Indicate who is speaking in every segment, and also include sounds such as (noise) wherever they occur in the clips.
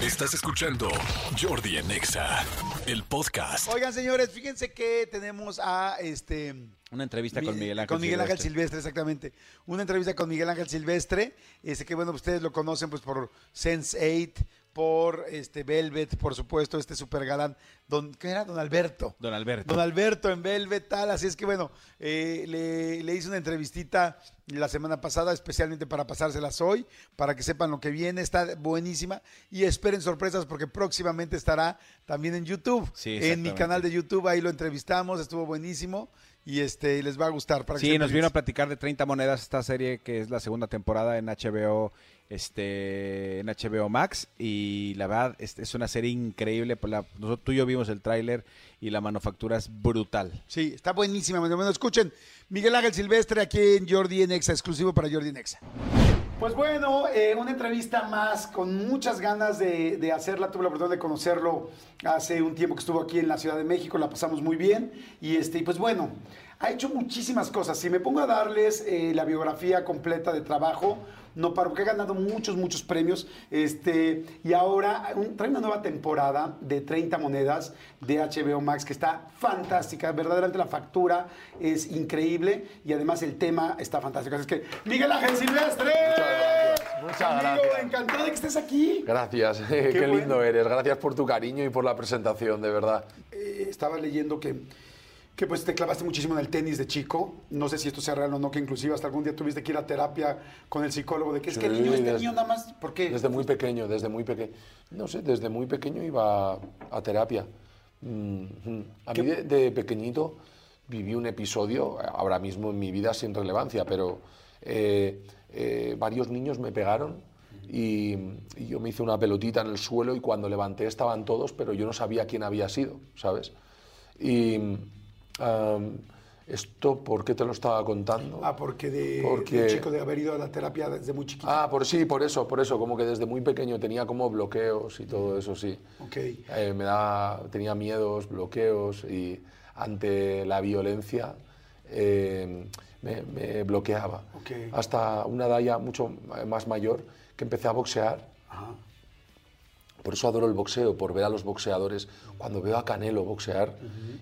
Speaker 1: Estás escuchando Jordi en Exa, el podcast.
Speaker 2: Oigan, señores, fíjense que tenemos a este.
Speaker 3: Una entrevista con
Speaker 2: Mi-
Speaker 3: Miguel Ángel
Speaker 2: Con Miguel Ángel
Speaker 3: Silvestre.
Speaker 2: Silvestre, exactamente. Una entrevista con Miguel Ángel Silvestre. Este que bueno, ustedes lo conocen pues por Sense8, por este Velvet, por supuesto, este super galán. Don, ¿Qué era? Don Alberto.
Speaker 3: Don Alberto.
Speaker 2: Don Alberto en Velvet, tal. Así es que bueno, eh, le, le hice una entrevistita la semana pasada, especialmente para pasárselas hoy, para que sepan lo que viene. Está buenísima. Y esperen sorpresas porque próximamente estará también en YouTube.
Speaker 3: Sí,
Speaker 2: en mi canal de YouTube, ahí lo entrevistamos, estuvo buenísimo. Y este les va a gustar. Para
Speaker 3: Sí, nos vino a platicar de 30 monedas esta serie que es la segunda temporada en HBO, este, en HBO Max y la verdad es, es una serie increíble. por la- nosotros tú y yo vimos el tráiler y la manufactura es brutal.
Speaker 2: Sí, está buenísima. Bueno, escuchen, Miguel Ángel Silvestre aquí en Jordi en Exa, exclusivo para Jordi en Exa. Pues bueno, eh, una entrevista más con muchas ganas de, de hacerla. Tuve la oportunidad de conocerlo hace un tiempo que estuvo aquí en la Ciudad de México, la pasamos muy bien. Y este, pues bueno, ha hecho muchísimas cosas. Si me pongo a darles eh, la biografía completa de trabajo, no paro, porque ha ganado muchos, muchos premios. Este, y ahora un- trae una nueva temporada de 30 monedas de HBO Max que está fantástica. Verdaderamente la factura es increíble y además el tema está fantástico. Así es que, Miguel Ángel Silvestre.
Speaker 4: gracias, muchas
Speaker 2: Amigo,
Speaker 4: gracias.
Speaker 2: encantado de que estés aquí.
Speaker 4: Gracias, (laughs) qué, lindo eres. Gracias por tu cariño y por la presentación, de verdad.
Speaker 2: Eh, estaba leyendo que, que pues te clavaste muchísimo en el tenis de chico. No sé si esto sea real o no, que inclusive hasta algún día tuviste que ir a terapia con el psicólogo de que es que el
Speaker 4: Sí,
Speaker 2: niño, este
Speaker 4: desde-
Speaker 2: niño nada más, ¿por qué?
Speaker 4: Desde muy pequeño, desde muy pequeño. No sé, desde muy pequeño iba a terapia. Mm, mm. A mí de, de pequeñito viví un episodio, ahora mismo en mi vida sin relevancia, pero eh, eh, varios niños me pegaron y, y yo me hice una pelotita en el suelo y cuando levanté estaban todos, pero yo no sabía quién había sido, ¿sabes? Y am, esto, ¿por qué te lo estaba contando?
Speaker 2: Ah, porque de,
Speaker 4: Porque-
Speaker 2: de chico de haber ido a la terapia desde muy chiquito.
Speaker 4: Ah, por sí, por eso, por eso, como que desde muy pequeño tenía como bloqueos y todo eso, sí.
Speaker 2: Ok.
Speaker 4: Eh, me da, tenía miedos, bloqueos y ante la violencia eh, me, me bloqueaba.
Speaker 2: Ok.
Speaker 4: Hasta una edad ya mucho más mayor que empecé a boxear.
Speaker 2: Ajá.
Speaker 4: Por eso adoro el boxeo, por ver a los boxeadores. Cuando veo a Canelo boxear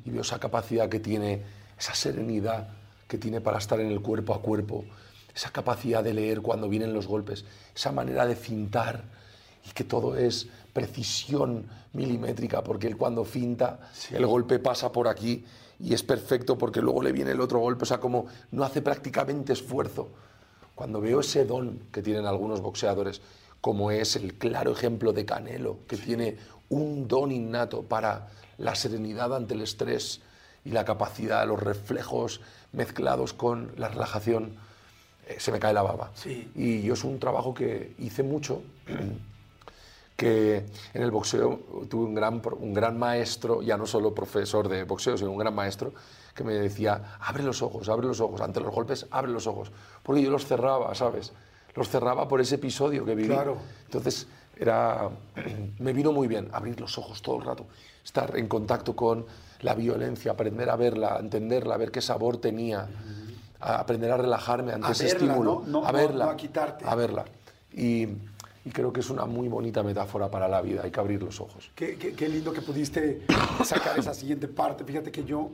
Speaker 4: y veo esa capacidad que tiene, esa serenidad que tiene para estar en el cuerpo a cuerpo, esa capacidad de leer cuando vienen los golpes, esa manera de fintar y que todo es precisión milimétrica, porque él cuando finta, el golpe pasa por aquí y es perfecto porque luego le viene el otro golpe, o sea, como no hace prácticamente esfuerzo. Cuando veo ese don que tienen algunos boxeadores, como es el claro ejemplo de Canelo, que tiene un don innato para la serenidad ante el estrés y la capacidad, los reflejos mezclados con la relajación, eh, se me cae la baba.
Speaker 2: Sí.
Speaker 4: Y yo es un trabajo que hice mucho, (clears throat) que en el boxeo tuve un gran, un gran maestro, ya no solo profesor de boxeo, sino un gran maestro, que me decía, abre los ojos, abre los ojos, ante los golpes, abre los ojos, porque yo los cerraba, ¿sabes? Los cerraba por ese episodio que viví.
Speaker 2: Claro.
Speaker 4: Entonces, era, (clears throat) me vino muy bien abrir los ojos todo el rato, estar en contacto con la violencia, aprender a verla, a entenderla, a ver qué sabor tenía, a aprender a relajarme ante
Speaker 2: A
Speaker 4: ese
Speaker 2: verla,
Speaker 4: estímulo,
Speaker 2: ¿no? No-
Speaker 4: a
Speaker 2: no-
Speaker 4: verla,
Speaker 2: no a quitarte.
Speaker 4: a verla. Y, y creo que es una muy bonita metáfora para la vida, hay que abrir los ojos.
Speaker 2: Qué, qué- qué lindo que pudiste sacar esa siguiente parte. Fíjate que yo,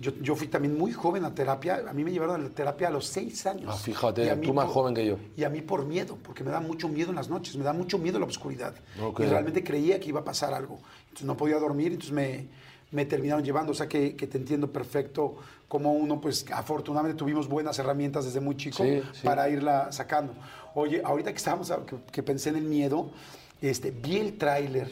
Speaker 2: yo, yo fui también muy joven a terapia. A mí me llevaron a la terapia a los seis años.
Speaker 4: Ah, fíjate, tú más joven que yo.
Speaker 2: Y a mí por miedo, porque me da mucho miedo en las noches, me da mucho miedo la oscuridad.
Speaker 4: Ok.
Speaker 2: Y realmente creía que iba a pasar algo. Entonces no podía dormir, entonces me, me terminaron llevando. O sea que, que te entiendo perfecto como uno, pues afortunadamente tuvimos buenas herramientas desde muy chico
Speaker 4: Sí, sí.
Speaker 2: para irla sacando. Oye, ahorita que estábamos, que, que pensé en el miedo, este, vi el tráiler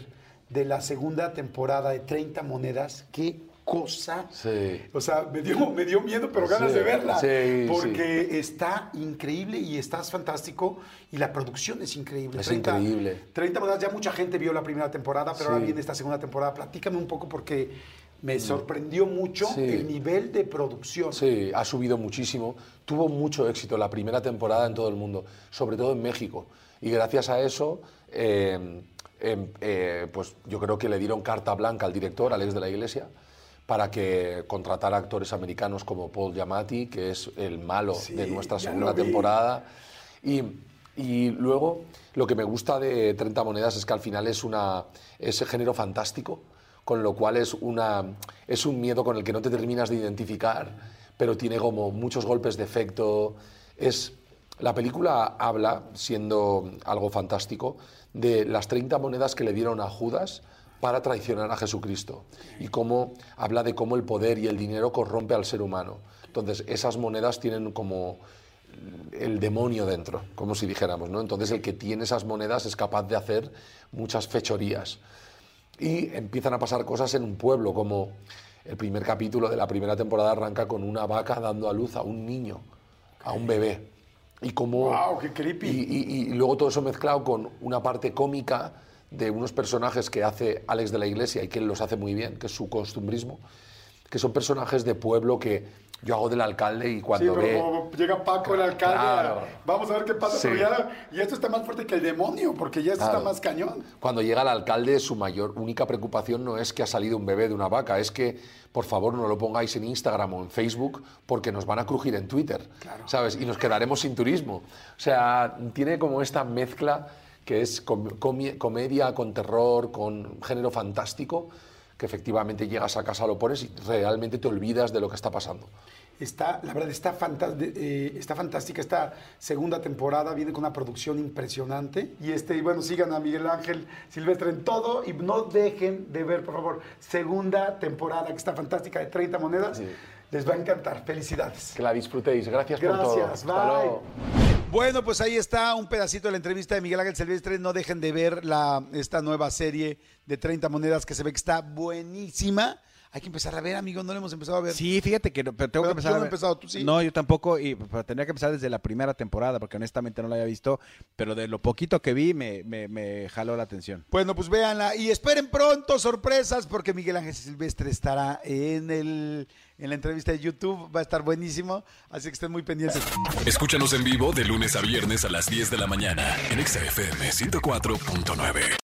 Speaker 2: de la segunda temporada de 30 monedas. Qué cosa.
Speaker 4: Sí.
Speaker 2: O sea, me dio, me dio miedo, pero ganas
Speaker 4: Sí,
Speaker 2: de verla.
Speaker 4: sí,
Speaker 2: porque está increíble y estás fantástico y la producción es increíble.
Speaker 4: Es increíble.
Speaker 2: 30 monedas, ya mucha gente vio la primera temporada, pero ahora viene esta segunda temporada. Platícame un poco porque me sorprendió mucho
Speaker 4: Sí.
Speaker 2: el nivel de producción.
Speaker 4: Sí, ha subido muchísimo. Tuvo mucho éxito la primera temporada en todo el mundo, sobre todo en México. Y gracias a eso, eh, em, eh, pues yo creo que le dieron carta blanca al director, Alex de la Iglesia, para que contratara actores americanos como Paul Giamatti, que es el malo
Speaker 2: Sí,
Speaker 4: de nuestra segunda temporada. Y Y luego, lo que me gusta de 30 monedas es que al final es una, ese género fantástico, con lo cual es, una, es un miedo con el que no te terminas de identificar, pero tiene como muchos golpes de efecto. Es, la película habla, siendo algo fantástico, de las 30 monedas que le dieron a Judas para traicionar a Jesucristo y cómo habla de cómo el poder y el dinero corrompe al ser humano. Entonces, esas monedas tienen como el demonio dentro, como si dijéramos, ¿no? Entonces el que tiene esas monedas es capaz de hacer muchas fechorías. Y empiezan a pasar cosas en un pueblo, como el primer capítulo de la primera temporada arranca con una vaca dando a luz a un niño, a un bebé. Y como
Speaker 2: wow, qué creepy.
Speaker 4: Y, luego todo eso mezclado con una parte cómica de unos personajes que hace Alex de la Iglesia y que él los hace muy bien, que es su costumbrismo, que son personajes de pueblo que yo hago del alcalde y cuando
Speaker 2: sí,
Speaker 4: pero
Speaker 2: llega Paco el alcalde, vamos a ver qué pasa. y esto está más fuerte que el demonio, porque ya esto está más cañón.
Speaker 4: Cuando llega el alcalde, su mayor, única preocupación no es que ha salido un bebé de una vaca, es que por favor no lo pongáis en Instagram o en Facebook porque nos van a crujir en Twitter, ¿sabes? Y nos quedaremos sin turismo. O sea, tiene como esta mezcla que es comedia con terror, con género fantástico que efectivamente llegas a casa, lo pones y realmente te olvidas de lo que está pasando.
Speaker 2: Está, la verdad, está, eh, está fantástica esta segunda temporada, viene con una producción impresionante. Y, este, y bueno, sigan a Miguel Ángel Silvestre en todo y no dejen de ver, por favor, segunda temporada que está fantástica de 30 monedas. Les va a encantar. Felicidades.
Speaker 4: Que la disfrutéis. Gracias, por todo.
Speaker 2: Gracias. Bye. Bueno, pues ahí está un pedacito de la entrevista de Miguel Ángel Silvestre. No dejen de ver la, esta nueva serie de 30 monedas que se ve que está buenísima. Hay que empezar a ver, amigo, no lo hemos empezado a ver.
Speaker 3: Sí, fíjate que pero tengo que empezar
Speaker 2: yo
Speaker 3: no
Speaker 2: he empezado, tú sí.
Speaker 3: No, yo tampoco, y tendría que empezar desde la primera temporada, porque honestamente no la había visto, pero de lo poquito que vi me, me, me jaló la atención.
Speaker 2: Bueno, pues véanla y esperen pronto sorpresas, porque Miguel Ángel Silvestre estará en el en la entrevista de YouTube. Va a estar buenísimo, así que estén muy pendientes.
Speaker 1: Escúchanos en vivo de lunes a viernes a las 10 de la mañana en XFM 104.9.